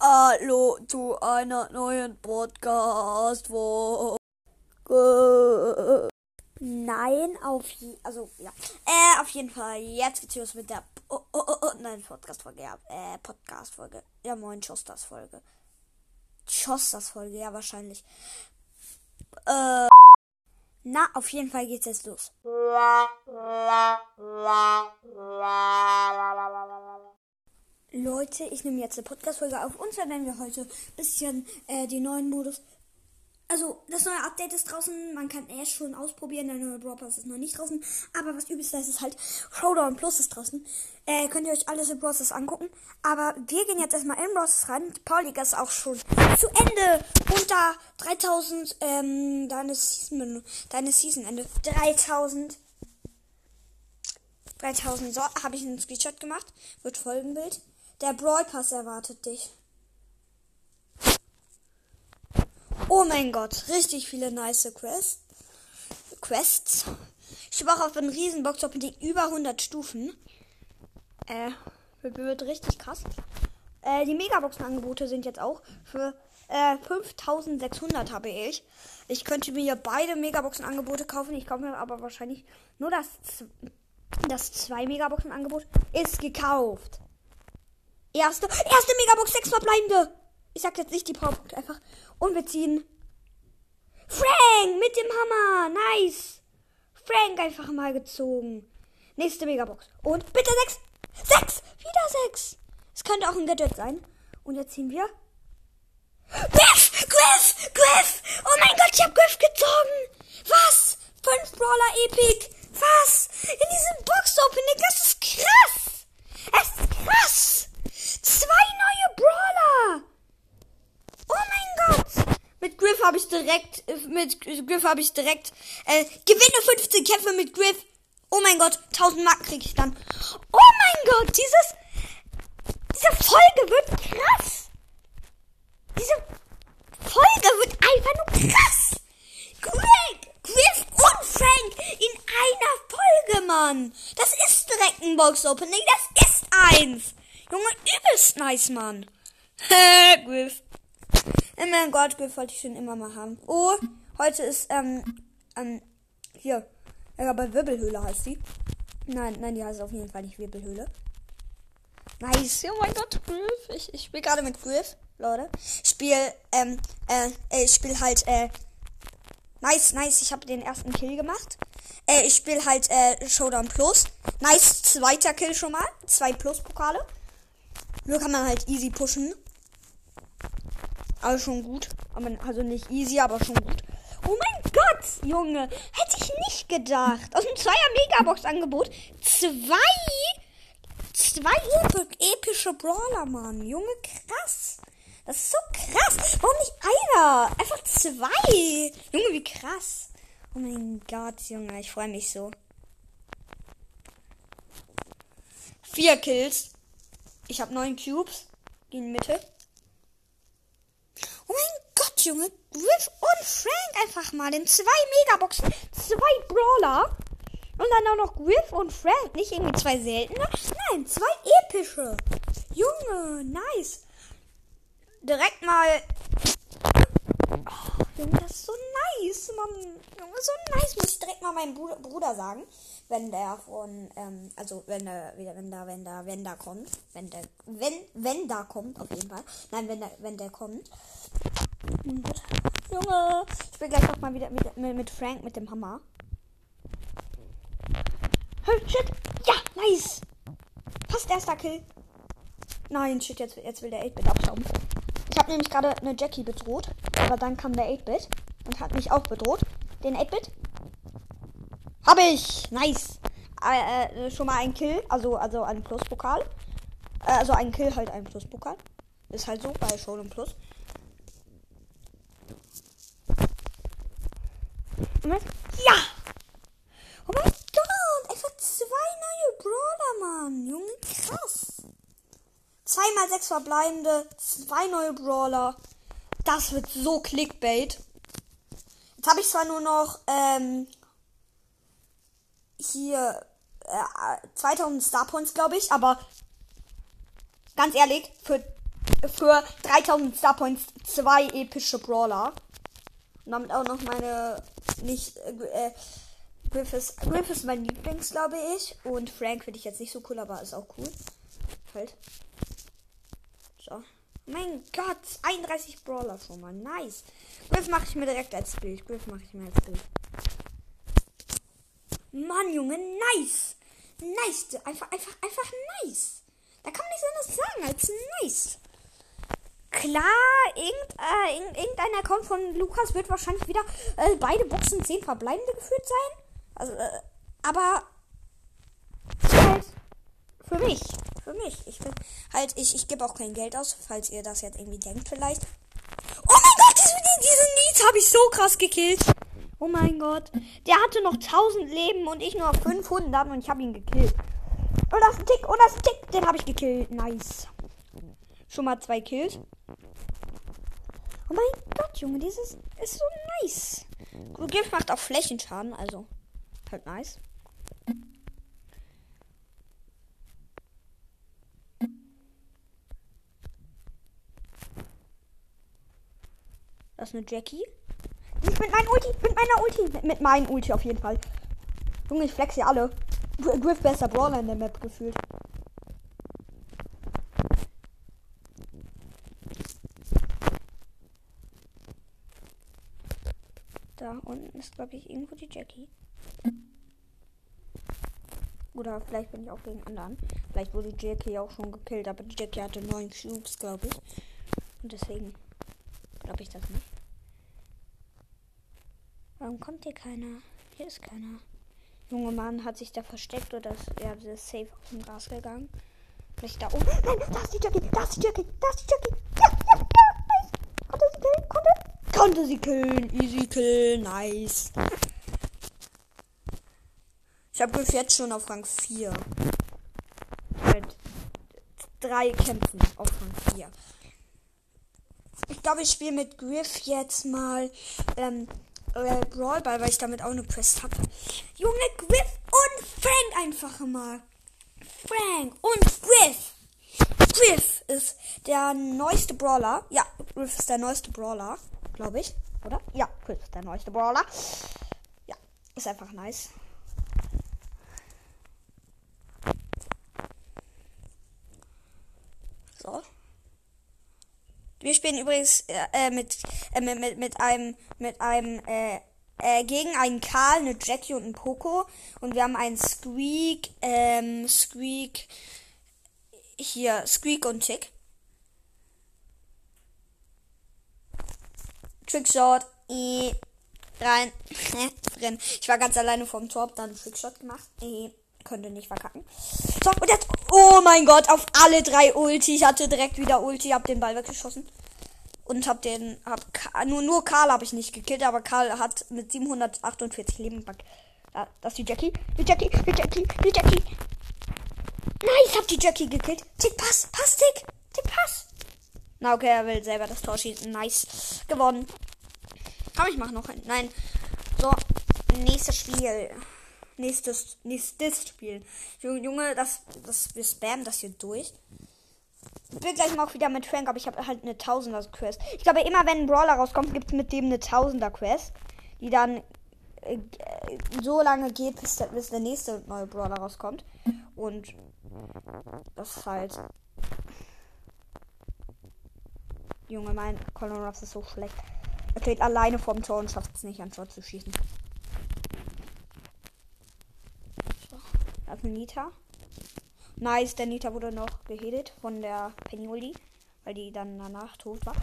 Hallo zu einer neuen Podcast-Folge. Nein, auf je also ja. Äh, auf jeden Fall. Jetzt geht's los mit der oh, oh, oh, oh, nein, Podcast-Folge, ja. Äh, Podcast-Folge. Ja, moin, Schosters-Folge. Schosters-Folge, ja, wahrscheinlich. Äh. Na, auf jeden Fall geht's jetzt los. Leute, ich nehme jetzt eine Podcast-Folge auf und zwar werden wir heute ein bisschen äh, die neuen Modus. Also, das neue Update ist draußen. Man kann Ash schon ausprobieren. Der neue Brawl Pass ist noch nicht draußen. Aber was übelst ist, ist halt Showdown Plus ist draußen. Äh, könnt ihr euch alles in Brawl angucken. Aber wir gehen jetzt erstmal in Brawl rein. Die Pauliga ist auch schon zu Ende. Unter 3000, ähm, deine Season, deine Season Ende. 3000. 3000. So, habe ich einen Screenshot gemacht. Wird Folgenbild. Der Brawl Pass erwartet dich. Oh mein Gott, richtig viele nice Quests. Quests. Ich war auf einen Riesenbox mit den über 100 Stufen. Äh, wird richtig krass. Äh, die Megaboxen-Angebote sind jetzt auch für äh, 5600 habe ich. Ich könnte mir beide Megaboxen-Angebote kaufen. Ich kaufe mir aber wahrscheinlich nur das, das 2 Megaboxen-Angebot. Ist gekauft. Erste, erste Megabox, sechs verbleibende. Ich sag jetzt nicht die Powerpunkt einfach. Und wir ziehen Frank mit dem Hammer. Nice. Frank einfach mal gezogen. Nächste Megabox. Und bitte sechs. Sechs. Wieder sechs. Es könnte auch ein Gadget sein. Und jetzt ziehen wir. Griff! Griff! Griff! Oh mein Gott, ich hab Griff gezogen! Was? Fünf Brawler Epic! Was? In diesem Box-Opening, das ist krass! Es ist krass! Zwei neue Brawler! Oh mein Gott! Mit Griff habe ich direkt, mit Griff habe ich direkt, äh, gewinne 15 Kämpfe mit Griff. Oh mein Gott, 1000 Mark kriege ich dann. Oh mein Gott, dieses, diese Folge wird krass. Diese Folge wird einfach nur krass. Greg, Griff und Frank in einer Folge, Mann. Das ist direkt ein Box-Opening, das ist eins. Junge, übelst nice, Mann. Hä, Griff. Oh mein Gott, Griff wollte ich schon immer mal haben. Oh, heute ist, ähm, ähm, hier. Ja, aber Wirbelhöhle heißt sie. Nein, nein, die heißt auf jeden Fall nicht Wirbelhöhle. Nice. Oh mein Gott, Griff. Ich, ich spiele gerade mit Griff, Leute. Ich spiele, ähm, äh, ich spiele halt, äh, nice, nice. Ich habe den ersten Kill gemacht. Äh, ich spiele halt, äh, Showdown Plus. Nice, zweiter Kill schon mal. Zwei Plus-Pokale. Nur kann man halt easy pushen. Also schon gut. Also nicht easy, aber schon gut. Oh mein Gott, Junge. Hätte ich nicht gedacht. Aus dem Zweier-Megabox-Angebot zwei, zwei epische Brawler, Mann. Junge, krass. Das ist so krass. Warum nicht einer? Einfach zwei. Junge, wie krass. Oh mein Gott, Junge. Ich freue mich so. Vier Kills. Ich habe neun Cubes. Gehen Mitte. Oh mein Gott, Junge. Griff und Frank einfach mal in zwei Megaboxen. Zwei Brawler. Und dann auch noch Griff und Frank. Nicht irgendwie zwei seltene. Nein, zwei epische. Junge, nice. Direkt mal. Oh, Junge, das ist so nice, Mann. Junge, so nice. Muss ich direkt mal meinem Bruder sagen wenn der von, ähm, also wenn der, wenn da, wenn da, wenn da kommt, wenn der, wenn, wenn da kommt, auf jeden Fall. Nein, wenn der, wenn der kommt. Junge, ich will gleich noch mal wieder mit, mit Frank mit dem Hammer. Hey, shit, ja, nice. Fast erster Kill. Nein, shit, jetzt, jetzt will der 8-Bit abschauen. Ich habe nämlich gerade eine Jackie bedroht, aber dann kam der 8-Bit und hat mich auch bedroht. Den 8-Bit habe ich! Nice! Äh, äh, schon mal ein Kill, also, also ein Pluspokal. Äh, also ein Kill, halt ein Pluspokal. Ist halt so bei Show und Plus. Ja! Oh mein Gott! Einfach zwei neue Brawler, Mann! Junge, krass! Zweimal sechs verbleibende, zwei neue Brawler. Das wird so Clickbait. Jetzt habe ich zwar nur noch ähm, hier äh, 2000 Star Points, glaube ich. Aber ganz ehrlich, für für 3000 Star Points zwei epische Brawler. Und damit auch noch meine nicht äh, Griff ist, Griff ist mein Lieblings, glaube ich. Und Frank finde ich jetzt nicht so cool, aber ist auch cool. Halt. Mein Gott, 31 Brawler schon mal. Nice. Griff mache ich mir direkt als Bild. Griff mache ich mir als Bild. Mann, Junge, nice. Nice. Einfach, einfach, einfach nice. Da kann man nichts anderes sagen als nice. Klar, irgend, äh, irgendeiner kommt von Lukas wird wahrscheinlich wieder äh, beide Boxen 10 verbleibende geführt sein. Also, äh, aber halt für mich. Für mich. Ich bin halt, ich, ich gebe auch kein Geld aus, falls ihr das jetzt irgendwie denkt vielleicht. Oh mein Gott, diesen, diesen Nies habe ich so krass gekillt. Oh mein Gott. Der hatte noch 1000 Leben und ich nur 500 und ich habe ihn gekillt. Und das ist ein Tick, und das ist ein Tick. Den habe ich gekillt. Nice. Schon mal zwei Kills. Oh mein Gott, Junge, dieses ist so nice. Gift macht auch Flächenschaden, also halt nice. Das ist eine Jackie. Nicht mit meinem Ulti, mit meiner Ulti. Mit, meinem Ulti auf jeden Fall. Junge, ich flex hier alle. Griff besser Brawler in der Map gefühlt. Da unten ist, glaube ich, irgendwo die Jackie. Oder vielleicht bin ich auch gegen anderen. Vielleicht wurde Jackie auch schon gekillt, aber die Jackie hatte neun Cubes, glaube ich. Und deswegen glaube ich das nicht. Warum kommt hier keiner? Hier ist keiner. Junge Mann hat sich da versteckt oder ist, ja, ist safe auf dem Gras gegangen. Vielleicht da oben. Nein, da ist die Jackie, da ist die Jackie, da ist die Jackie. Ja, ja, ja, nice. Konnte sie killen, konnte. Konnte sie killen, easy kill, nice. Ich habe jetzt schon auf Rang 4. Halt drei Kämpfen auf Rang 4. Ich glaube, ich spiele mit Griff jetzt mal ähm, äh, Brawl Ball, weil ich damit auch eine Quest habe. Junge, Griff und Frank einfach mal. Frank und Griff. Griff ist der neueste Brawler. Ja, Griff ist der neueste Brawler, glaube ich. Oder? Ja, Griff ist der neueste Brawler. Ja, ist einfach nice. So. Wir spielen übrigens äh, mit, äh, mit, mit, mit einem, mit einem, äh, äh, gegen einen Karl, eine Jackie und einen Poco. Und wir haben einen Squeak, ähm, Squeak, hier, Squeak und Tick. Trickshot, eh, rein, drin. Ich war ganz alleine vom Tor, hab dann einen Trickshot gemacht. Eh, könnte nicht verkacken. So, und jetzt, oh mein Gott, auf alle drei Ulti. Ich hatte direkt wieder Ulti, hab den Ball weggeschossen. Und hab den, hab, nur, nur Karl habe ich nicht gekillt, aber Karl hat mit 748 Leben back. Da, das ist die Jackie, die Jackie, die Jackie, die Jackie. Nice, hab die Jackie gekillt. Tick, pass, pass, Tick, Tick, pass. Na, okay, er will selber das Tor schießen. Nice. Gewonnen. Aber ich mach noch ein. Nein. So, nächstes Spiel. Nächstes, nächstes Spiel. Junge, das, das, wir spammen das hier durch. Ich bin gleich mal auch wieder mit Frank, aber ich habe halt eine Tausender Quest. Ich glaube, immer wenn ein Brawler rauskommt, gibt es mit dem eine Tausender Quest, die dann äh, so lange geht, bis der, bis der nächste neue Brawler rauskommt. Und das ist halt. Junge, mein Colin Ruffs ist so schlecht. Er steht alleine vorm Tor und schafft es nicht, an Tor zu schießen. So, eine Nita. Nice, der Nita wurde noch gehittet von der Penny weil die dann danach tot war.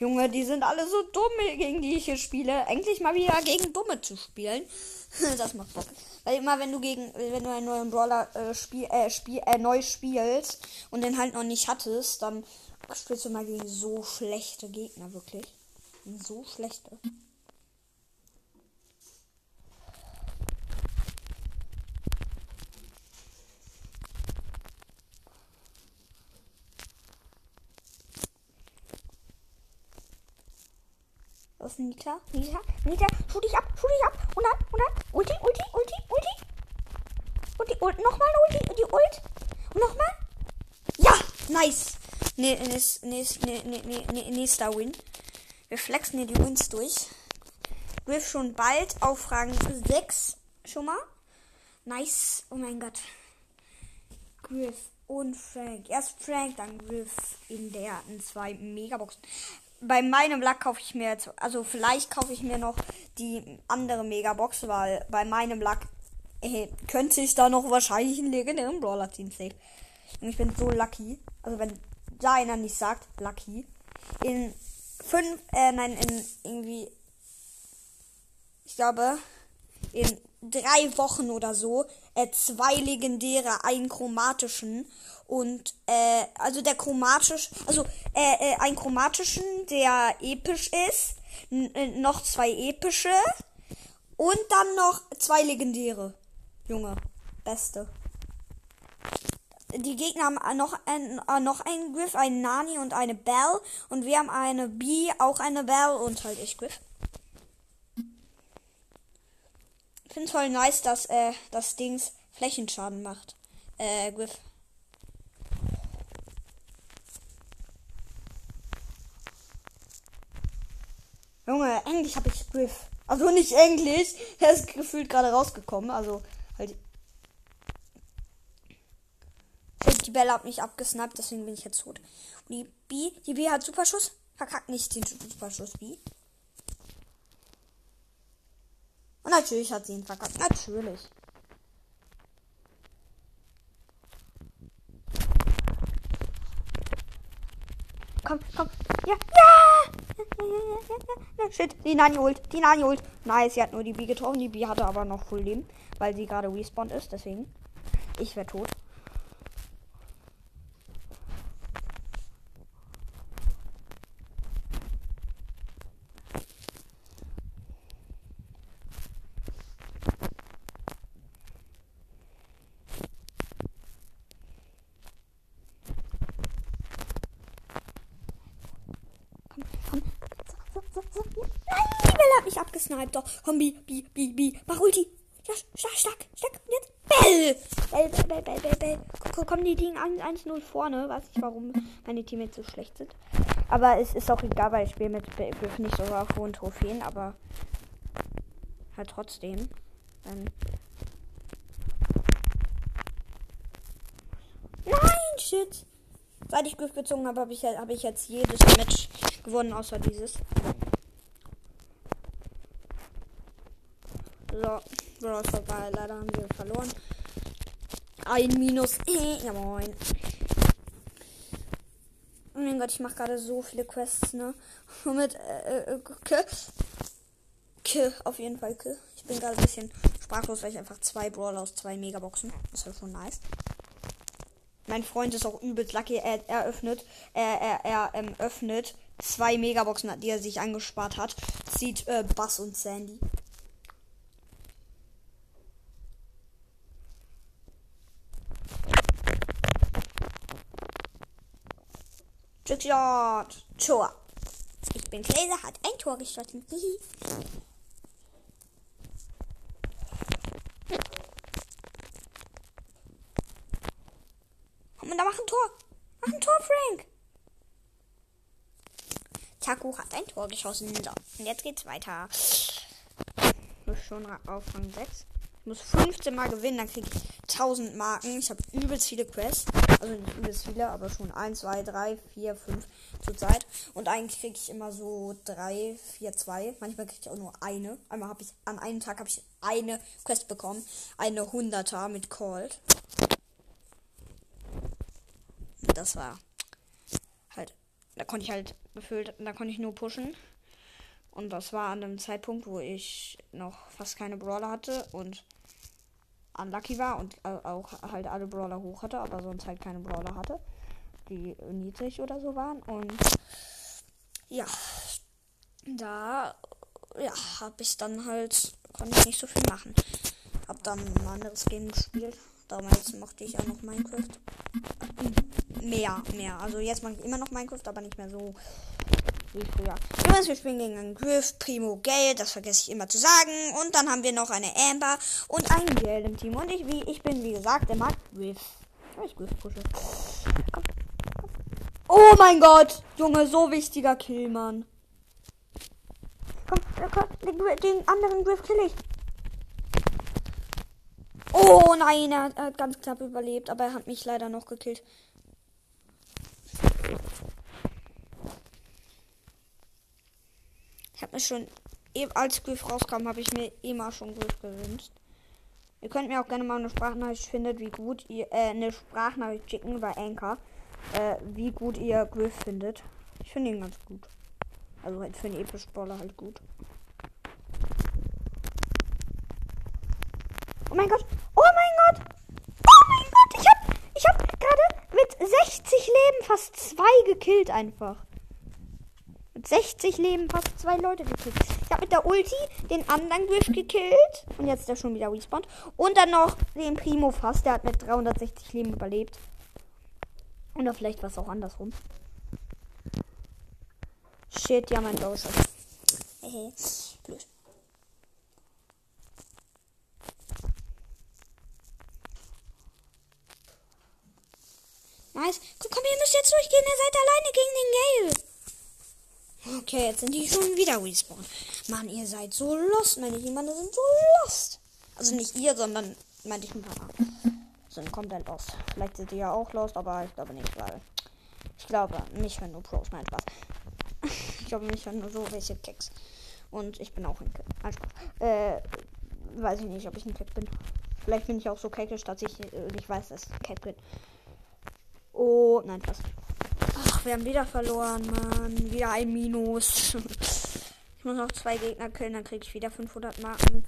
Junge, die sind alle so dumm, gegen die ich hier spiele. Endlich mal wieder gegen Dumme zu spielen. das macht Bock. Weil immer wenn du gegen, wenn du einen neuen Brawler äh, spiel, äh, spiel, äh, neu spielst und den halt noch nicht hattest, dann spielst du mal gegen so schlechte Gegner, wirklich. So schlechte. Ist Nita. Nita. Nita. Schuh dich ab. Schuh dich ab. Und dann. Und dann. Ulti. Ulti. Ulti. Ulti. Und die Ult. Nochmal die, die Ult. Und nochmal. Ja, nice. Nee, nächst, nee, nee, nee, nee, nächster Win. Wir flexen hier die Wins durch. Griff schon bald auf Rang 6 schon mal. Nice. Oh mein Gott. Griff und Frank. Erst Frank, dann Griff in der hatten zwei Megaboxen. Bei meinem Luck kaufe ich mir jetzt, also vielleicht kaufe ich mir noch die andere Megabox, weil bei meinem Luck äh, könnte ich da noch wahrscheinlich einen legendären Brawler ziehen. Safe. Und ich bin so lucky. Also wenn da einer nicht sagt, lucky. In fünf, äh, nein, in irgendwie, ich glaube, in drei Wochen oder so äh, zwei legendäre, einen chromatischen und äh, also der chromatisch, also äh, äh, einen chromatischen, der episch ist, äh, noch zwei epische und dann noch zwei legendäre. Junge, beste. Die Gegner haben noch ein, äh, noch einen Griff, einen Nani und eine Bell und wir haben eine B, auch eine Bell und halt ich Griff. Finde voll nice, dass äh, das Dings Flächenschaden macht. Äh, Griff. Junge, endlich habe ich Griff. Also nicht endlich. Er ist gefühlt gerade rausgekommen. Also halt. Die Bella hat mich abgesnappt, deswegen bin ich jetzt tot. Und die B, die B hat Superschuss. Verkackt nicht den Superschuss B. Und natürlich hat sie ihn verkackt. Natürlich. Komm, komm. Ja. Ja! Shit, die Nani holt. Die Nani holt. Nice, sie hat nur die B getroffen. Die B hatte aber noch Full Leben, weil sie gerade respawned ist. Deswegen. Ich wäre tot. Doch, komm, B, B, B, B. Mach Ulti. Ja, stark, stark, stark. Jetzt Bell. Bell, Bell, Bell, Bell, Bell, Bell. Komm, komm die liegen 1-0 vorne. Weiß nicht, warum meine Teammates so schlecht sind. Aber es ist auch egal, weil ich spiele mit Griff nicht so auf hohen Trophäen, aber halt trotzdem. Dann Nein, shit. Seit ich Griff gezogen habe, habe ich, hab ich jetzt jedes Match gewonnen, außer dieses. Brawl vorbei. Leider haben wir verloren. Ein Minus. Ja moin. Oh mein Gott, ich mache gerade so viele Quests, ne? Mit äh, äh, K. K, auf jeden Fall K. Ich bin gerade ein bisschen sprachlos, weil ich einfach zwei Brawler aus zwei Megaboxen. Das ist halt schon nice. Mein Freund ist auch übelst lucky. Er, er öffnet, er, er, er ähm, öffnet zwei Megaboxen, die er sich angespart hat. Sieht äh, Bass und Sandy. Trickshot. Tor. Ich bin Gläser, hat ein Tor geschossen. Und da macht ein Tor. Mach ein Tor, Frank. Taku hat ein Tor geschossen. So, und jetzt geht's weiter. Muss schon auf Rang 6. Ich muss 15 Mal gewinnen, dann kriege ich 1000 Marken. Ich habe übelst viele Quests. Also nicht übelst viele, aber schon 1, 2, 3, 4, 5 zur Zeit. Und eigentlich kriege ich immer so 3, 4, 2. Manchmal kriege ich auch nur eine. Einmal habe ich, an einem Tag habe ich eine Quest bekommen. Eine 100er mit Cold. Das war halt, da konnte ich halt befüllt, da konnte ich nur pushen. Und das war an einem Zeitpunkt, wo ich noch fast keine Brawler hatte und unlucky war und auch halt alle Brawler hoch hatte, aber sonst halt keine Brawler hatte, die niedrig oder so waren. Und ja, da ja, habe ich dann halt, konnte ich nicht so viel machen. Hab dann ein anderes Game gespielt. Damals mochte ich auch noch Minecraft. Mehr, mehr. Also jetzt mag ich immer noch Minecraft, aber nicht mehr so wie früher. Übrigens, wir spielen gegen einen Griff, Primo, Gale, das vergesse ich immer zu sagen. Und dann haben wir noch eine Amber und einen Gale im Team. Und ich, wie, ich bin, wie gesagt, immer Griff. Ich Griff pushe. Komm, komm. Oh mein Gott! Junge, so wichtiger Kill, Mann. Komm, komm den, den anderen Griff kill ich. Oh nein, er hat ganz knapp überlebt, aber er hat mich leider noch gekillt. Ich habe mir schon, als Griff rauskam, habe ich mir immer schon Griff gewünscht. Ihr könnt mir auch gerne mal eine Sprachnachricht findet, wie gut ihr, äh, eine Sprachnachricht schicken bei Anchor, äh, wie gut ihr Griff findet. Ich finde ihn ganz gut. Also halt für einen epischen Baller halt gut. Oh mein Gott! Oh mein Gott! Oh mein Gott! Ich hab, ich hab gerade mit 60 Leben fast zwei gekillt einfach. Mit 60 Leben fast zwei Leute gekillt. Ich habe mit der Ulti den anderen Griff gekillt. Und jetzt ist er schon wieder respawned. Und dann noch den Primo fast. Der hat mit 360 Leben überlebt. Oder vielleicht war es auch andersrum. Shit, ja, mein Bowser. Hehe. Blöd. Nice. Komm, ihr müsst jetzt durchgehen. Ihr seid alleine gegen den Gale. Okay, jetzt sind die schon wieder respawned. Mann, ihr seid so lost, meine Jemanden sind so lost. Also nicht ihr, sondern meinte ich ein paar. Sind komplett lost. Vielleicht sind die ja auch lost, aber ich glaube nicht, weil ich glaube, mich hören nur Pros, nein, Spaß. ich glaube, mich hören nur so welche Keks. Und ich bin auch ein Keck. Äh, weiß ich nicht, ob ich ein Keck bin. Vielleicht bin ich auch so keckisch, dass ich äh, nicht weiß, dass ich Keck bin. Oh, nein, fast. Ach, wir haben wieder verloren, Mann. Wieder ein Minus. ich muss noch zwei Gegner killen, dann kriege ich wieder 500 Marken.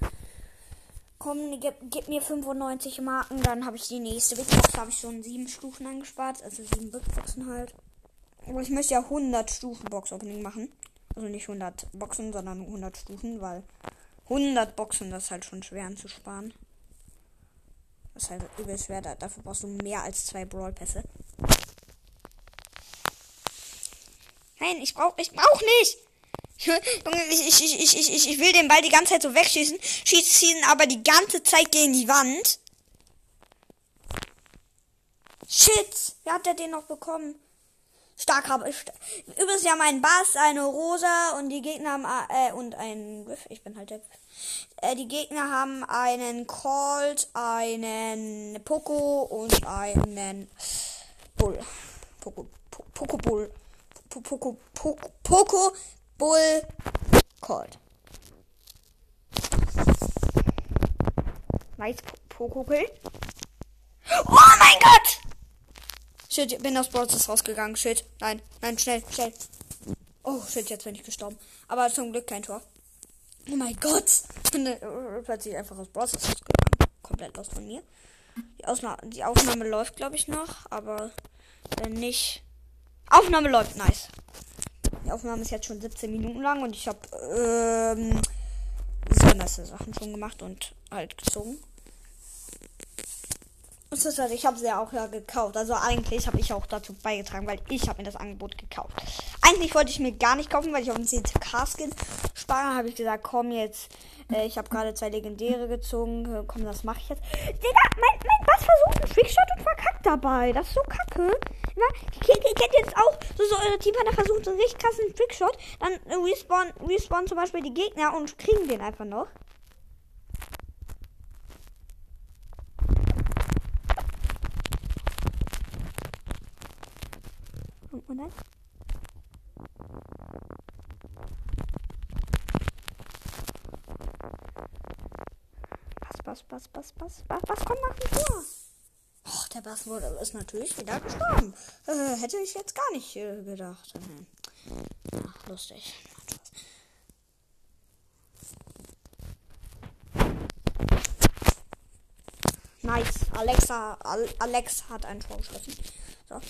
Komm, gib, gib mir 95 Marken, dann habe ich die nächste Big Box. habe ich schon sieben Stufen angespart, also sieben Big Boxen halt. Aber ich möchte ja 100 Stufen Box Opening machen. Also nicht 100 Boxen, sondern 100 Stufen, weil 100 Boxen das ist halt schon schwer anzusparen. Das ist halt übel schwer, dafür brauchst du mehr als zwei Brawl Pässe. Nein, ich brauch, ich brauch nicht. Junge, ich, ich, ich, ich, ich, ich will den Ball die ganze Zeit so wegschießen, schießt ihn aber die ganze Zeit gegen die Wand. Shit, wer hat der den noch bekommen? Stark habe ich. Übrigens ja mein Bass, eine Rosa und die Gegner haben äh, und ein Griff. Ich bin halt der. Äh, die Gegner haben einen Colt, einen Poco und einen Bull. Poco, Poco Bull. Poco, Poco, Bull Colt. Nice Poco Kill. Oh mein Gott! Shit, ich bin aus Brawlers rausgegangen. Shit. Nein, nein, schnell, schnell. Oh, shit, jetzt bin ich gestorben. Aber zum Glück kein Tor. Oh mein Gott! Ich bin äh, plötzlich einfach aus Brawlers rausgegangen. Komplett los von mir. Die, Ausna die Aufnahme läuft, glaube ich, noch. Aber wenn nicht, Aufnahme läuft, nice. Die Aufnahme ist jetzt schon 17 Minuten lang und ich habe ähm, sehr nice Sachen schon gemacht und halt gezogen. Und das heißt, ich habe sie ja auch ja gekauft. Also eigentlich habe ich auch dazu beigetragen, weil ich habe mir das Angebot gekauft. Eigentlich wollte ich mir gar nicht kaufen, weil ich auf den CTK-Skin spare. Habe ich gesagt, komm jetzt. Äh, ich habe gerade zwei Legendäre gezogen. Äh, komm, das mache ich jetzt. Digga, mein, mein Bass versucht einen Trickshot und verkackt dabei. Das ist so kacke. Ihr kennt jetzt auch, so, so eure Teampartner versucht einen richtig krassen Trickshot. Dann respawn, respawn zum Beispiel die Gegner und kriegen den einfach noch. Und dann? Pass, pass, pass, pass, pass, pass, komm, mach vor. Bass wurde, ist natürlich wieder gestorben. Äh, hätte ich jetzt gar nicht äh, gedacht. Ach, lustig. Nice. Alexa, Al Alex hat einen Tor geschossen. So.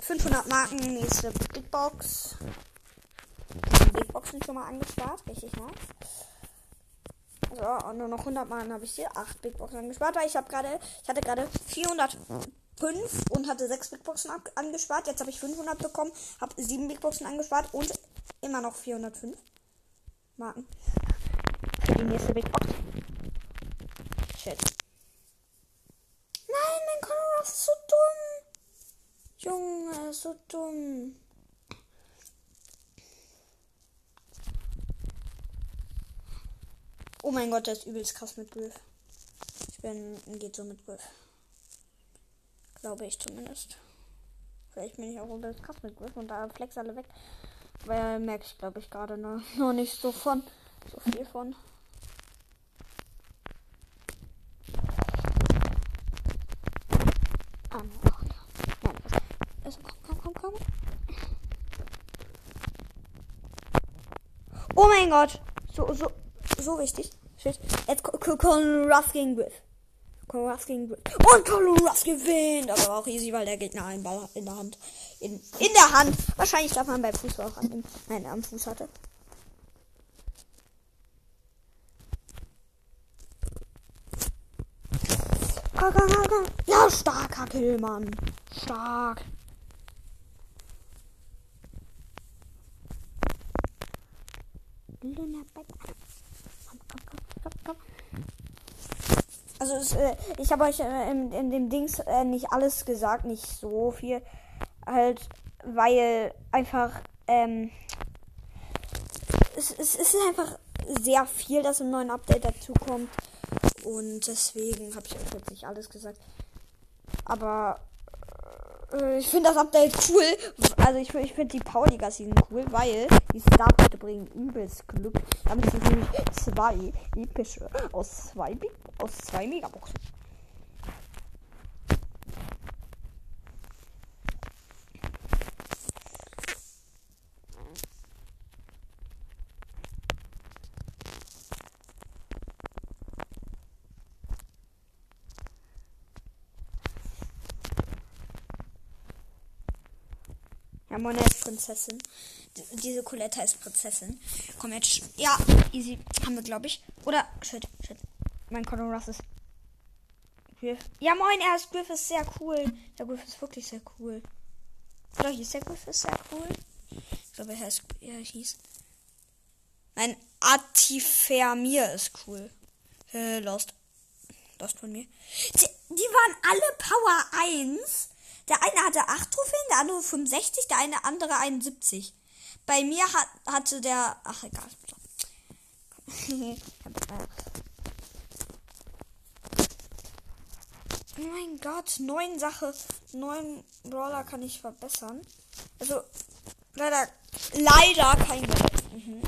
500 Marken, nächste Big Box. Big Boxen schon mal angespart, richtig nice. So, und nur noch 100 Marken habe ich hier. 8 Big Boxen angespart, weil ich habe gerade, ich hatte gerade 400, 5 und hatte 6 Big Boxen angespart. Jetzt habe ich 500 bekommen, habe 7 Big Boxen angespart und immer noch 405 Marken. Für die nächste Big Box. Shit. Nein, mein Conor ist so dumm. Junge, ist so dumm. Oh mein Gott, der ist übelst krass mit Griff. Ich bin, geht so mit Griff. Glaube ich zumindest. Vielleicht bin ich auch übelst krass mit Griff und da flex alle weg. Weil merke ich, glaube ich, gerade noch, noch nicht so von. So viel von. Oh mein Gott! So, so, so wichtig. Shit. Jetzt Colin Ruff gegen Griff. Colin Ruff gegen Griff. Und Colin Ruff gewinnt. Aber auch easy, weil der Gegner einen Ball in der Hand. In, in der Hand. Wahrscheinlich darf man bei Fuß auch annehmen. Nein, am Fuß hatte. Ja, starker Kill, Mann. Stark. Also es, äh, ich habe euch äh, in, in, dem Dings äh, nicht alles gesagt, nicht so viel. Halt, weil einfach ähm, es, es, es ist einfach sehr viel, das im neuen Update dazu kommt. Und deswegen habe ich euch jetzt nicht alles gesagt. Aber ich finde das Update cool. Also ich, ich finde die Pauliga Season cool, weil die Starpunkte bringen übelst Glück. Damit sind nämlich zwei epische aus zwei, aus zwei Megaboxen. Ja, Mona ist Prinzessin. D diese Coletta ist Prinzessin. Komm jetzt. Ja, easy. Haben wir, glaube ich. Oder. Shit, shit. Mein Conor Russ ist. Griff. Ja, moin, er ist Griff ist sehr cool. Der Griff ist wirklich sehr cool. Oder hieß der Griff ist sehr cool? Ich glaube, er heißt. Ja, hieß. Nein, Atifermir ist cool. Äh, Lost. Lost von mir. Die, die waren alle Power 1. Der eine hatte 8 Trophäen, der andere 65, der eine andere 71. Bei mir hat, hatte der. Ach, egal. oh mein Gott, neun Sache. Neun Brawler kann ich verbessern. Also, leider. Leider kein. Mhm.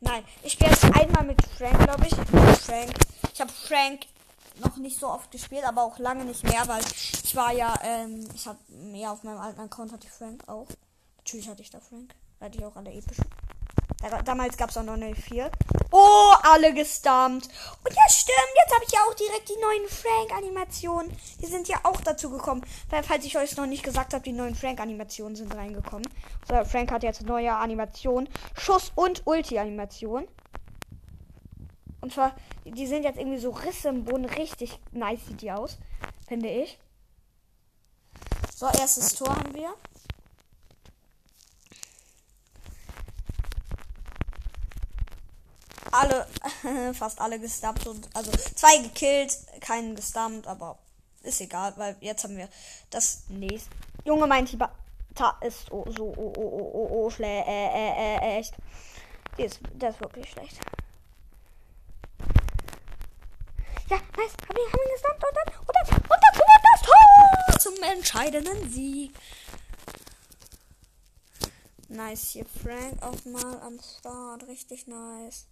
Nein, ich spiele jetzt einmal mit Frank, glaube ich. Frank. Ich habe Frank noch nicht so oft gespielt, aber auch lange nicht mehr, weil war ja, ähm, ich habe mehr auf meinem alten Account hatte ich Frank auch. Natürlich hatte ich da Frank. Hatte ich auch alle epischen. Da, damals gab es auch noch eine 4. Oh, alle gestammt. Und ja, stimmt. Jetzt habe ich ja auch direkt die neuen Frank-Animationen. Die sind ja auch dazu gekommen. Weil, falls ich euch noch nicht gesagt habe, die neuen Frank-Animationen sind reingekommen. Also, Frank hat jetzt neue Animationen. Schuss- und Ulti-Animation. Und zwar, die sind jetzt irgendwie so Risse im Boden. Richtig nice sieht die aus. Finde ich. So, erstes Tor haben wir. Alle, fast alle gestumpt und also zwei gekillt, keinen gestumpt, aber ist egal, weil jetzt haben wir das nächste. Junge, mein Tiber ist oh, so oh, oh, oh, oh, oh, schlecht. Äh, äh, äh, echt. Der ist, der ist wirklich schlecht. Ja, nice. Haben wir, haben wir gesnappt und dann, und dann, und dann kommt das Tor zum entscheidenden Sieg. Nice hier, Frank auch mal am Start. Richtig nice.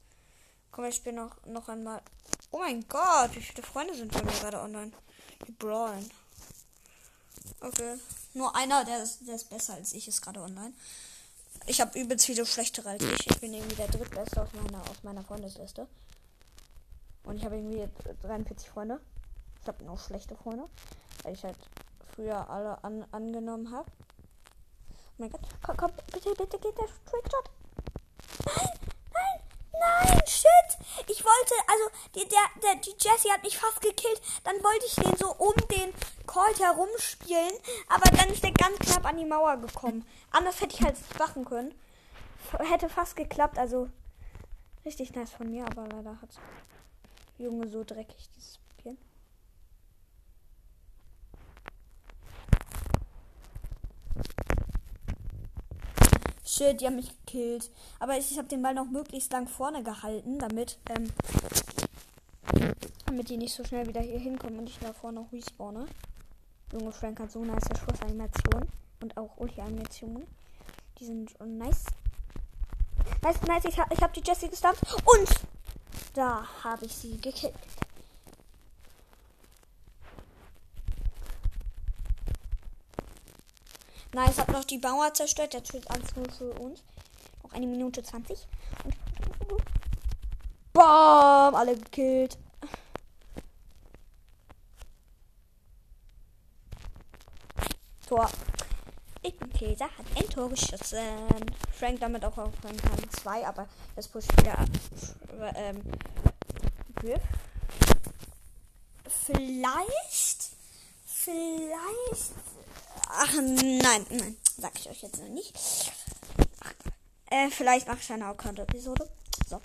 Komm, ich spiele noch, noch einmal. Oh mein Gott, wie viele Freunde sind bei mir gerade online? Die brawlen. Okay. Nur einer, der ist, der ist besser als ich, ist gerade online. Ich habe übelst viele schlechtere als ich. Ich bin irgendwie der drittbeste aus meiner, aus meiner Freundesliste. Und ich habe irgendwie 43 Freunde. Ich habe noch schlechte Freunde. Weil ich halt früher alle an, angenommen habe. Oh mein Gott. Komm, komm, bitte, bitte geht der Trickshot. Nein, nein, nein, shit. ich wollte, also die, der, der, die Jessie hat mich fast gekillt. Dann wollte ich den so um den Colt herumspielen, aber dann ist der ganz knapp an die Mauer gekommen. Anders hätte ich halt machen können. Hätte fast geklappt, also richtig nice von mir, aber leider hat Junge so dreckig dieses Spiel. Shit, die haben mich gekillt. Aber ich, ich habe den Ball noch möglichst lang vorne gehalten, damit, ähm, damit die nicht so schnell wieder hier hinkommen und ich da vorne noch respawne. Junge Frank hat so nice Schussanimation und auch Ulti-Animationen. Die sind nice. Nice, nice. Ich, ich habe die Jessie gestampt und da habe ich sie gekillt. Nice, hab noch die Bauer zerstört. Der tut alles nur für uns. Noch eine Minute 20. Und BAM! Alle gekillt. Tor. Ich bin Käse, hat ein Tor geschossen. Frank damit auch auf Rang 2, aber das pusht wieder ähm, Griff. Vielleicht, vielleicht Ach nein, nein, sag ich euch jetzt noch nicht. Ach, äh, vielleicht mache ich eine Account-Episode. So.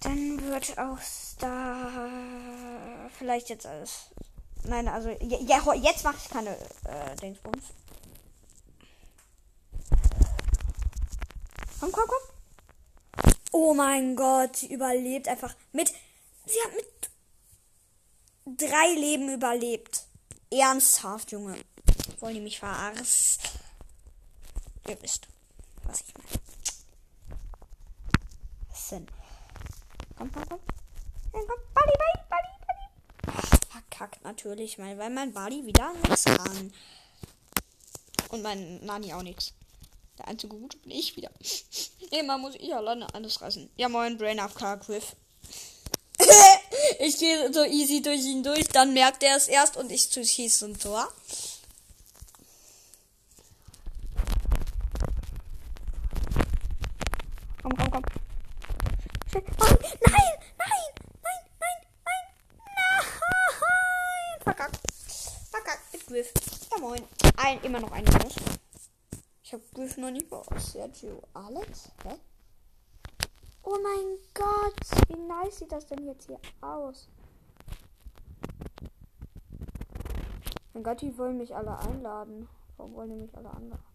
Dann wird auch da vielleicht jetzt alles. Nein, also ja, jetzt mache ich keine äh, Dingsbums. Komm, komm, komm. Oh mein Gott, sie überlebt einfach mit. Sie hat mit drei Leben überlebt. Ernsthaft, Junge. Wollen die mich verarschen? Ihr wisst, was ich meine. Was denn? Komm, komm, komm. Komm. Buddy, Buddy, Buddy, Buddy. verkackt natürlich, weil, mein Buddy wieder nichts kann. Und mein Nani auch nichts. Der einzige Gute bin ich wieder. Immer muss ich alleine alles reißen. Ja, moin, Brain of Car Griff. ich gehe so easy durch ihn durch, dann merkt er es erst und ich schieße zum Tor. Komm, komm, komm. Oh, nein, nein, nein, nein, nein, nein. Verkackt. Verkackt mit Griff. Ja, moin. Ein, immer noch ein Minus. Ich hab Griff noch nicht mal aus. Sergio Alex? Hä? Oh mein Gott. Wie nice sieht das denn jetzt hier aus? Mein Gott, die wollen mich alle einladen. Warum wollen die mich alle einladen?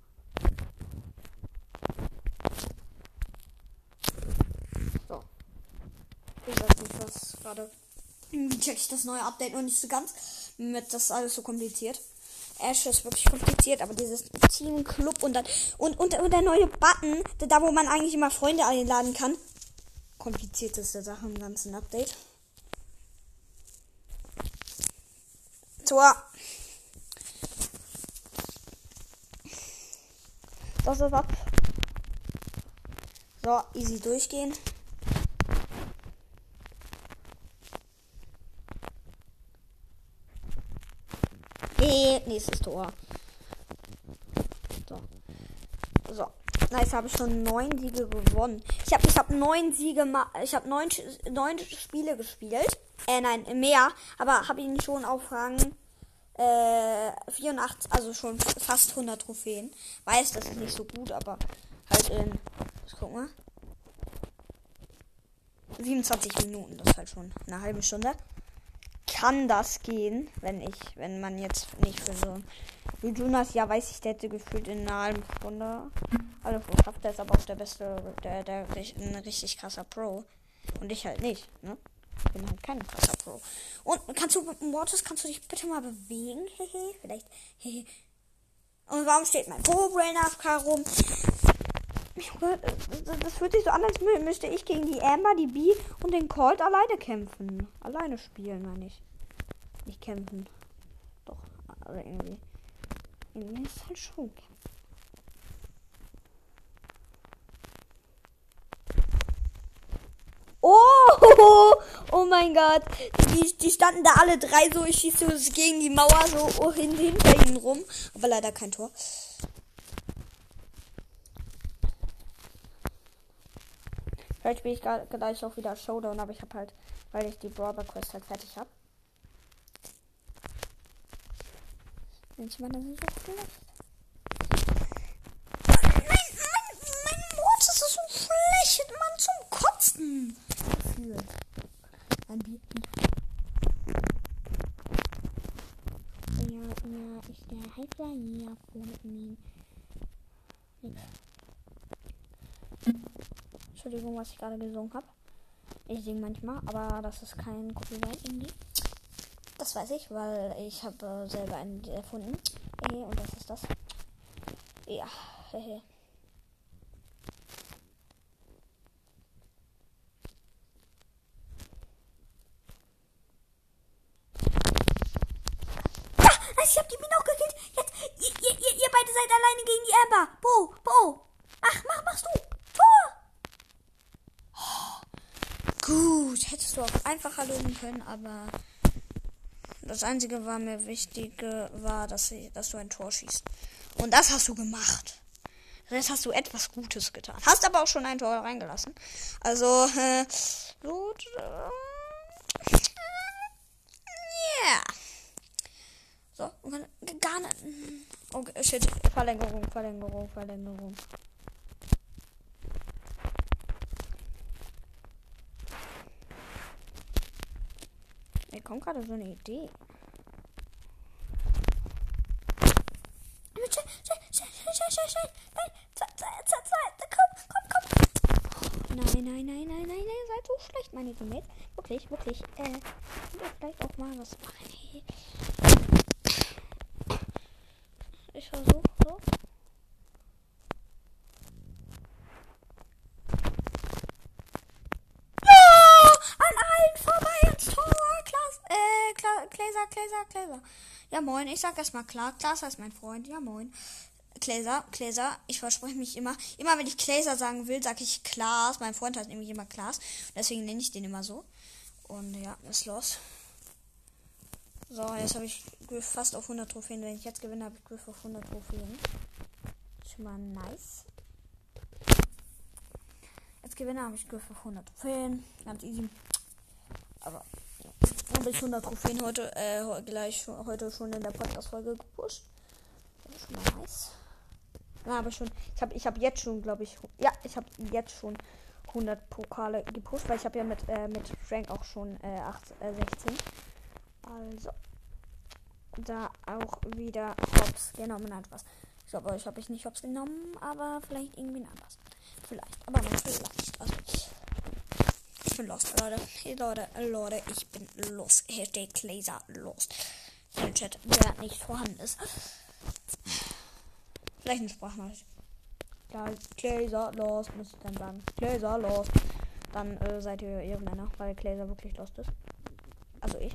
Ich weiß nicht, was gerade. Irgendwie check ich das neue Update noch nicht so ganz. Mit das alles so kompliziert. Ash ist wirklich kompliziert, aber dieses Team Club und dann und, und, und der neue Button, da wo man eigentlich immer Freunde einladen kann. Komplizierteste Sache im ganzen Update. Tor. So, so, so. So, easy durchgehen. Nee, nächstes Tor. So. So. Nice, habe ich schon neun Siege gewonnen. Ich habe ich hab neun Siege, ich habe neun, neun Spiele gespielt. Äh, nein, mehr. Aber habe ihn schon auf Rang äh, 84, also schon fast 100 Trophäen. Weiß, das ist nicht so gut, aber halt in, guck mal. 27 Minuten, das ist halt schon eine halbe Stunde kann das gehen, wenn ich, wenn man jetzt nicht für so Jonas, ja weiß ich, der hätte gefühlt in einer halben Stunde. Also schafft er ist aber auch der beste, der, der, der ein richtig krasser Pro. Und ich halt nicht, ne? Bin halt kein krasser Pro. Und kannst du, Mortis, kannst du dich bitte mal bewegen? Hehe, vielleicht. Hehe. Und warum steht mein Pro-Brain AFK rum? Das fühlt sich so an, als müsste ich gegen die Amber, die B und den Colt alleine kämpfen. Alleine spielen, meine ich. Nicht kämpfen. Doch, aber irgendwie. Irgendwie ist halt schon kämpfen. Oh, oh mein Gott. Die, die standen da alle drei so. Ich schieße gegen die Mauer so hin, hinter ihnen rum. Aber leider kein Tor. Vielleicht spiele ich gleich auch wieder Showdown, aber ich habe halt, weil ich die Brother Quest halt fertig habe. Ich meine, das ist so schlecht. Mein, mein, mein Wort ist so schlecht, Mann, zum Kotzen. Ein Bier. Ja, ja, ist der Heißer hier vor mir. Entschuldigung, was ich gerade gesungen habe. Ich singe manchmal, aber das ist kein Copyright irgendwie. Das weiß ich, weil ich habe selber einen erfunden. Und das ist das. Ja, hehe. ich hab die Mine auch gekillt. Jetzt, ihr, ihr, ihr, beide seid alleine gegen die Amber. Bo, Bo. Ach, mach, machst du. Tor. gut, hättest du auch einfacher lösen können, aber das Einzige, war mir wichtige, war, dass, sie, dass du ein Tor schießt. Und das hast du gemacht. Jetzt hast du etwas Gutes getan. Hast aber auch schon ein Tor reingelassen. Also, äh, gut. Äh, yeah. So, gar nicht. Okay, shit. Verlängerung, Verlängerung, Verlängerung. Mir kommt gerade so eine Idee. Nein, nein, nein, nein, nein, nein, ihr seid so schlecht, meine Teammates. Wirklich, wirklich. Äh, vielleicht auch mal was machen. Ich versuche so. Gläser, Gläser, Gläser. Ja, moin. Ich sag erstmal klar. Klaas ist mein Freund. Ja, moin. Gläser, Gläser. Ich verspreche mich immer. Immer wenn ich Gläser sagen will, sage ich Klaas. Mein Freund heißt nämlich immer Klaas. Deswegen nenne ich den immer so. Und ja, ist los. So, jetzt habe ich Griff fast auf 100 Trophäen. Wenn ich jetzt gewinne, habe ich Griff auf 100 Trophäen. Schon mal nice. Jetzt gewinne, habe ich Griff auf 100 Trophäen. Ganz easy. Habe ich 100 Trophäen heute, äh, gleich heute schon in der Podcast-Folge gepusht. Das ist schon nice. Ja, aber schon, ich habe ich hab jetzt schon, glaube ich, ja, ich habe jetzt schon 100 Pokale gepusht, weil ich habe ja mit, äh, mit Frank auch schon äh, 8, äh, 16. Also, da auch wieder Hops genommen hat was. Ich glaube, euch habe ich nicht Hops genommen, aber vielleicht irgendwie anders. Vielleicht, aber nicht vielleicht. Also, ich bin lost, Leute. Hey, Leute, Leute, ich bin los. Hashtag Laser lost. Der Chat, der nicht vorhanden ist. Vielleicht eine Sprachnachricht. Ja, Glaser lost, muss ich dann sagen. Glaser lost. Dann äh, seid ihr Ehrenmänner, weil Glaser wirklich lost ist. Also ich.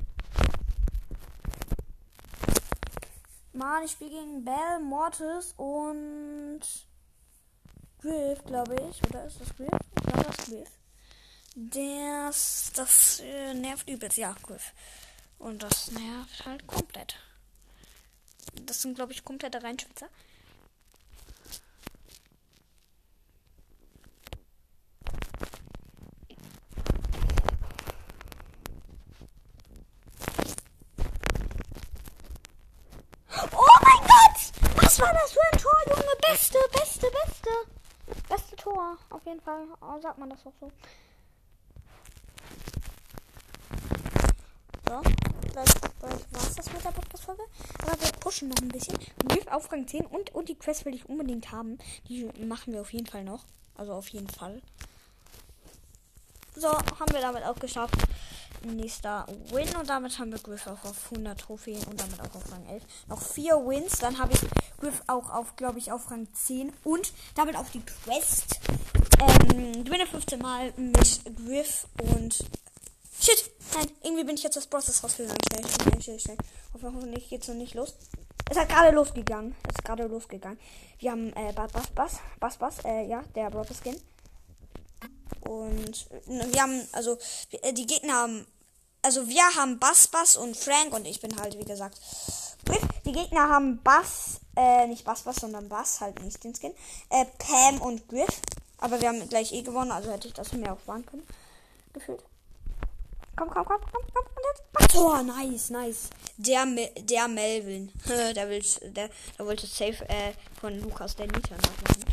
Mann, ich spiele gegen Bell, Mortis und Griff, glaube ich. Oder ist das Griff? Ja, das Griff. Das, das äh, nervt übelst. Ja, Griff. Und das nervt halt komplett. Das sind, glaube ich, komplette Reinschwitzer. Oh mein Gott! Was war das für ein Tor, Junge? Beste, beste, beste. Beste Tor. Auf jeden Fall. Oh, sagt man das auch so. So, gleich war es das mit der Podcast-Folge. Aber wir pushen noch ein bisschen. Griff auf Rang 10 und, und die Quest will ich unbedingt haben. Die machen wir auf jeden Fall noch. Also auf jeden Fall. So, haben wir damit auch geschafft. Nächster Win und damit haben wir Griff auch auf 100 Trophäen und damit auch auf Rang 11. Noch vier Wins, dann habe ich Griff auch auf, glaube ich, auf Rang 10 und damit auch die Quest. Ähm, gewinne 15 Mal mit Griff und! Nein, irgendwie bin ich jetzt das Process rausgegangen. Schnell, schnell, schnell, schnell. Hoffentlich geht's noch nicht los. Es hat gerade losgegangen. Es ist gerade losgegangen. Wir haben äh, Bass, Bass, Bass, Bass, Bass, äh, ja, der Brother Skin. Und äh, wir haben, also, äh, die Gegner haben, also wir haben Bass, Bass und Frank und ich bin halt, wie gesagt, Griff. Die Gegner haben Bass, äh, nicht Bass, Bass, sondern Bass, halt nicht den Skin. Äh, Pam und Griff. Aber wir haben gleich eh gewonnen, also hätte ich das mir auch sparen können. Gefühlt. Komm, komm, komm, komm, komm. Und jetzt. Oh, nice, nice. Der, der Melvin. der, will, der, der wollte safe äh, von Lukas der Nita nachmachen.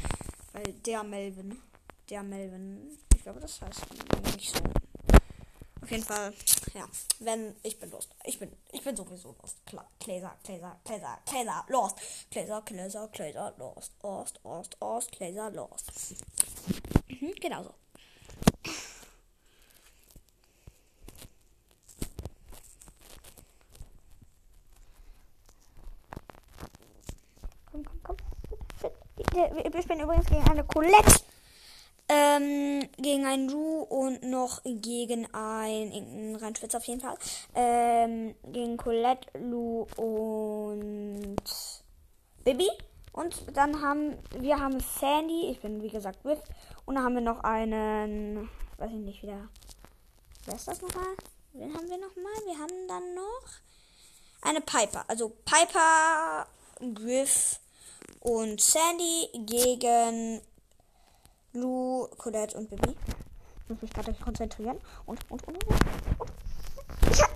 Weil der Melvin. Der Melvin. Ich glaube, das heißt nicht so. Auf jeden Fall, ja. Wenn, ich bin lost. Ich bin, ich bin sowieso lost. Klar. Gläser, Gläser, Gläser, Gläser, lost. Gläser, Gläser, Gläser, lost. Ost, Ost, Ost, Gläser, lost. Mhm, genau so. Komm, komm, komm. Wir spielen übrigens gegen eine Colette. Ähm, gegen einen Ru und noch gegen ein irgendeinen Reinschwitz auf jeden Fall. Ähm, gegen Colette, Lu und Bibi. Und dann haben wir haben Sandy, ich bin wie gesagt Riff. Und dann haben wir noch einen, weiß ich nicht wieder. Wer ist das nochmal? Wen haben wir nochmal? Wir haben dann noch eine Piper. Also Piper, Griff und Sandy gegen Lou, Colette und Bibi. Ich muss mich gerade konzentrieren. Und, und, und, und. und. Ich hab.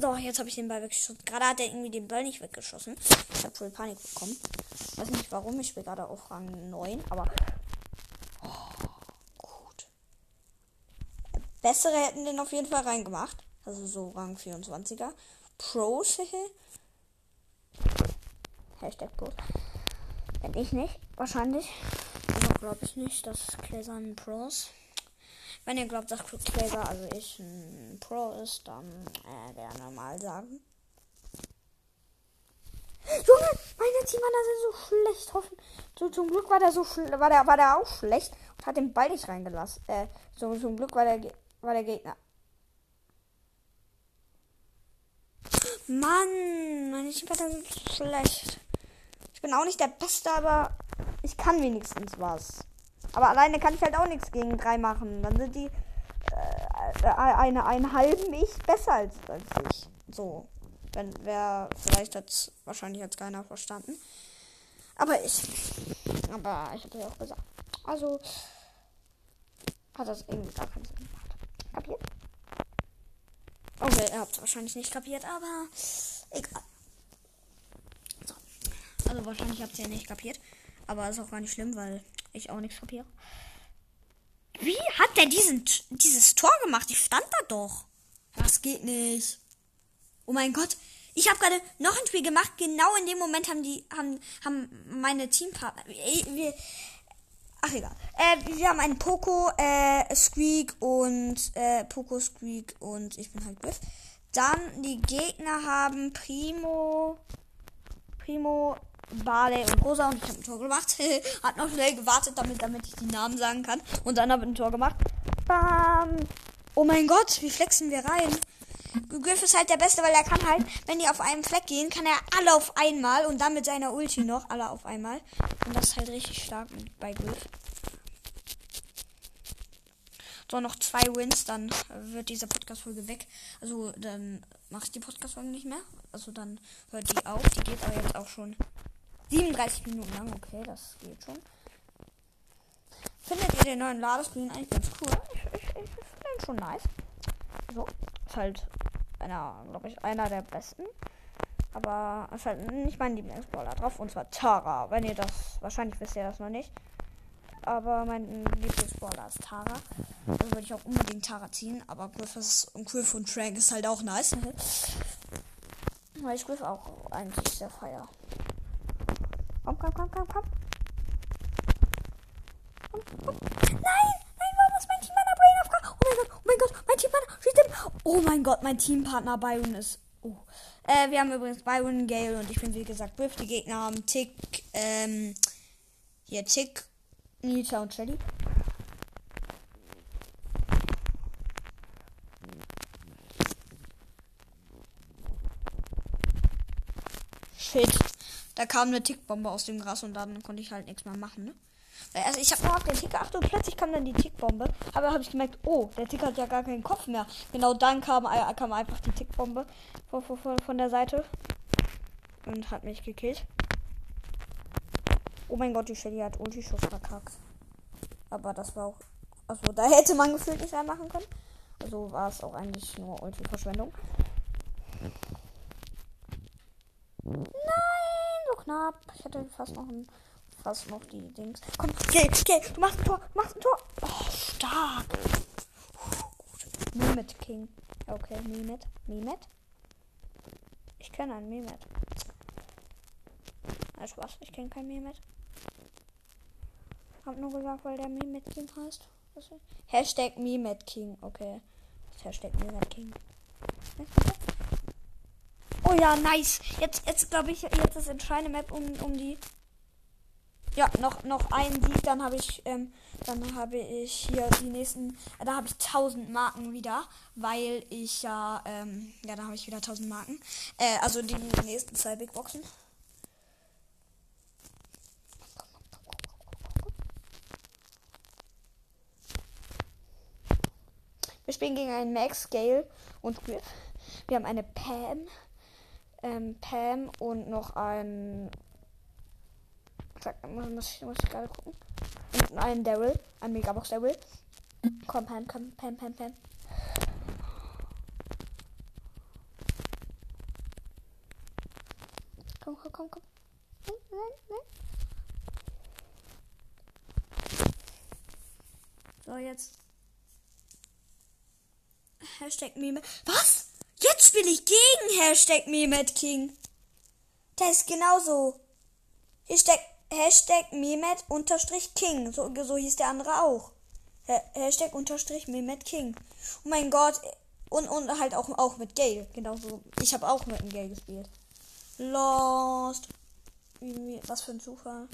So, jetzt habe ich den Ball weggeschossen. Gerade hat er irgendwie den Ball nicht weggeschossen. Ich habe voll Panik bekommen. Weiß nicht warum. Ich spiele gerade auf Rang 9, aber. Oh, gut. Bessere hätten den auf jeden Fall reingemacht. Also so Rang 24er. Pros. Hashtag Pros. Wenn ich nicht. Wahrscheinlich glaube ich nicht, dass Gläser ein Pro ist. Wenn ihr glaubt, dass Gläser, also ich, ein Pro ist, dann äh, gerne mal sagen. Junge, meine Teammanner sind so schlecht. Hoffen. So, zum Glück war der so war der, war der auch schlecht und hat den Ball nicht reingelassen. Äh, so, zum Glück war der, war der Gegner. Mann, meine Teammanner sind so schlecht. Ich bin auch nicht der Beste, aber ich kann wenigstens was. Aber alleine kann ich halt auch nichts gegen drei machen. Dann sind die äh, eine, einen halben ich besser als, als ich. So. Wenn wer vielleicht hat wahrscheinlich hat keiner verstanden. Aber ich. Aber ich hatte ja auch gesagt. Also hat das irgendwie gar keinen Sinn gemacht. Kapiert? Okay, ihr habt es wahrscheinlich nicht kapiert, aber egal. So. Also wahrscheinlich habt ihr nicht kapiert. Aber ist auch gar nicht schlimm, weil ich auch nichts kapiere. Wie hat der diesen, dieses Tor gemacht? Ich stand da doch. Das geht nicht. Oh mein Gott. Ich habe gerade noch ein Spiel gemacht. Genau in dem Moment haben die, haben, haben meine Teampartner. Wir, ach egal. Äh, wir haben einen Poco, äh, Squeak und äh, Poco, Squeak und ich bin halt Griff. Dann die Gegner haben Primo, Primo, Barley und Rosa und ich habe ein Tor gemacht. Hat noch schnell gewartet, damit, damit ich die Namen sagen kann. Und dann habe ich ein Tor gemacht. Bam. Oh mein Gott, wie flexen wir rein? Griff ist halt der Beste, weil er kann halt, wenn die auf einem Fleck gehen, kann er alle auf einmal und dann mit seiner Ulti noch alle auf einmal. Und das ist halt richtig stark bei Griff. So, noch zwei Wins, dann wird diese Podcast-Folge weg. Also, dann mache ich die Podcast-Folge nicht mehr. Also, dann hört die auf. Die geht aber jetzt auch schon 37 Minuten lang, okay, das geht schon. Findet ihr den neuen Ladescreen eigentlich ganz cool? Ich, ich, ich finde den schon nice. So, ist halt einer, glaube ich, einer der besten. Aber ist halt nicht mein Lieblingsbrawler drauf. Und zwar Tara. Wenn ihr das, wahrscheinlich wisst ihr das noch nicht. Aber mein Lieblingsbrawler ist Tara. Also würde ich auch unbedingt Tara ziehen. Aber Griff und Griff und Trank ist halt auch nice. Weil ich Griff auch eigentlich sehr feier. Komm, komm, komm, komm, komm. komm, komm. Nein, nein, warum ist mein Teampartner Brain auf? Oh mein Gott, oh mein Gott, mein Teampartner steht im. Oh mein Gott, mein Teampartner Byron ist. Oh. Äh, wir haben übrigens Byron, Gale und ich bin wie gesagt Griff. Die Gegner haben Tick, ähm, hier Tick, Nita und Shelly. Shit. Da kam eine Tickbombe aus dem Gras und dann konnte ich halt nichts mehr machen, ne? Also ich habe nur auf den Tick geachtet und plötzlich kam dann die Tickbombe. Aber habe ich gemerkt, oh, der Tick hat ja gar keinen Kopf mehr. Genau dann kam, äh, kam einfach die Tickbombe von, von, von der Seite und hat mich gekillt. Oh mein Gott, die Shelly hat Ulti-Schuss verkackt. Aber das war auch. Also da hätte man gefühlt nicht reinmachen können. Also war es auch eigentlich nur Ulti-Verschwendung. Nein, knapp. Ich hatte fast noch ein, fast noch die Dings. Komm, geh, geh, du machst ein Tor, machst ein Tor. Oh, stark. Gut. Mehmet King. Okay, Mehmet. Mehmet. Ich kenne einen Mehmet. Nein, Spaß, ich kenne keinen Mehmet. Hab nur gesagt, weil der Mehmet King heißt. Hashtag Mehmet King, okay. Hashtag Mehmet King. Oh ja, nice. Jetzt, jetzt glaube ich, jetzt ist entscheidende Map um, um die. Ja, noch, noch ein Sieg, dann habe ich, ähm, dann habe ich hier die nächsten, äh, da habe ich 1000 Marken wieder, weil ich ja, ähm, ja, da habe ich wieder 1000 Marken. Äh, also die nächsten zwei Big Boxen. Wir spielen gegen einen Max, Gale und Griff. Wir haben eine Pam, ähm, Pam und noch ein. Sag, muss, ich, muss ich gerade gucken. Und einen Daryl, ein Megabox Daryl. Komm, Pam, komm, Pam, Pam, Pam. Komm, komm, komm, komm. Nein, nein, nein. So, jetzt. Hashtag Meme. Was? Jetzt spiele ich gegen Hashtag Mehmet King. Der ist genauso. Hashtag, Hashtag Mehmet unterstrich King. So, so hieß der andere auch. Hashtag unterstrich Mehmet King. Oh mein Gott. Und, und halt auch, auch mit Gale. Genauso. Ich habe auch mit dem Gale gespielt. Lost. Was für ein Zufall.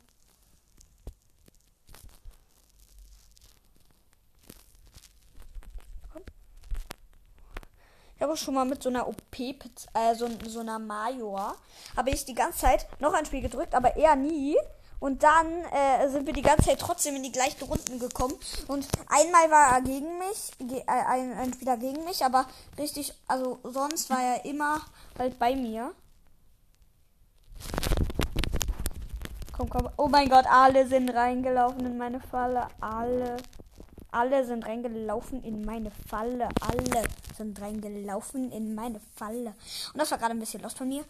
Ich habe schon mal mit so einer OP, äh, so, so einer Major, habe ich die ganze Zeit noch ein Spiel gedrückt, aber eher nie. Und dann äh, sind wir die ganze Zeit trotzdem in die gleichen Runden gekommen. Und einmal war er gegen mich, ge äh, ein, ein Spieler gegen mich, aber richtig, also sonst war er immer halt bei mir. Komm, komm. Oh mein Gott, alle sind reingelaufen in meine Falle. Alle. Alle sind reingelaufen in meine Falle. Alle sind reingelaufen in meine Falle. Und das war gerade ein bisschen los von mir.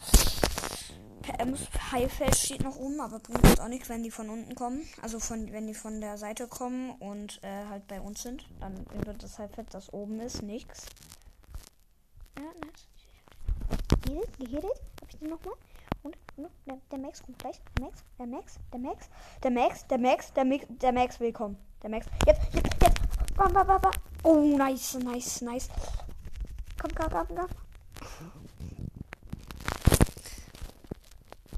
PMs Highfeld steht noch oben, aber bringt uns auch nichts, wenn die von unten kommen. Also von, wenn die von der Seite kommen und äh, halt bei uns sind. Dann bringt das Highfeld, das oben ist, nichts. Ja, nice. Gehittet, gehittet. Hab ich den nochmal? Und, der, der, Max kommt gleich. Der Max, der Max, der Max, der Max, der Max, der Max, der Max will. Der Max. Jetzt, jetzt, jetzt. Bam, bam, bam, bam. Oh, nice, nice, nice. Komm, komm, komm, komm.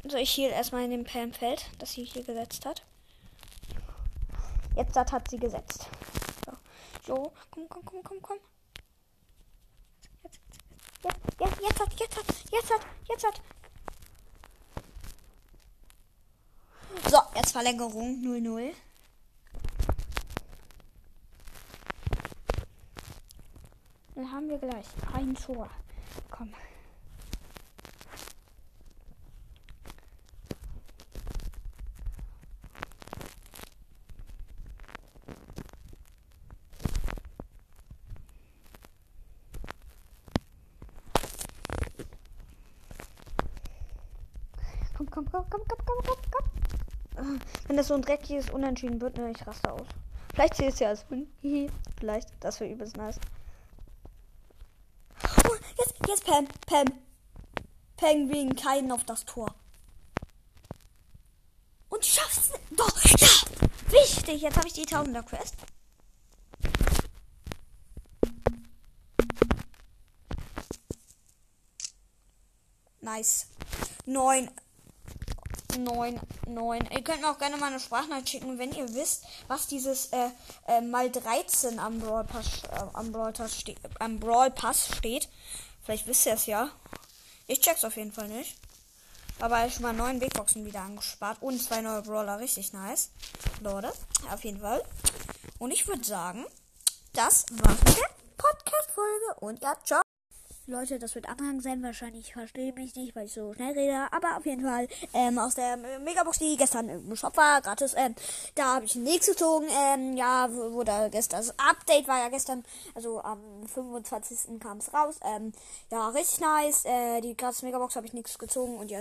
So, ich hier erstmal in dem Pamfeld, das sie hier gesetzt hat. Jetzt hat sie gesetzt. So, so komm, komm, komm, komm, komm. Jetzt, jetzt, jetzt, jetzt hat, jetzt hat, jetzt hat, jetzt hat. So, jetzt Verlängerung 0-0. Dann haben wir gleich ein Tor. Komm. Komm, komm, komm, komm, komm, komm, komm, komm. Wenn das so ein dreckiges Unentschieden wird, ne, ich raste aus. Vielleicht sehe ich es ja als Win. Vielleicht. Das wäre übelst nice. Oh, jetzt, jetzt Pam, Pam. Pam wegen keinen auf das Tor. Und schaff's. Doch, ja. Wichtig. Jetzt habe ich die Tausender Quest. Nice. Neun. 9, 9. Ihr könnt mir auch gerne mal eine Sprachnachricht schicken, wenn ihr wisst, was dieses äh, äh, mal 13 am Brawl Pass, äh, am Brawl Pass, ste am Brawl Pass steht. Vielleicht wisst ihr es ja. Ich check's auf jeden Fall nicht. Aber ich mal neun Big Boxen wieder angespart und zwei neue Brawler. Richtig nice. Leute, auf jeden Fall. Und ich würde sagen, das war's mit der Podcast-Folge. Und ja, ciao. Leute, das wird Anhang sein. Wahrscheinlich verstehe mich nicht, weil ich so schnell rede. Aber auf jeden Fall ähm, aus der Megabox, die gestern im Shop war, gratis. Ähm, da habe ich nichts gezogen. Ähm, ja, wo, wo da gestern das Update war ja gestern, also am 25. kam es raus. Ähm, ja, richtig nice. Äh, die gratis Megabox habe ich nichts gezogen und ja, ciao.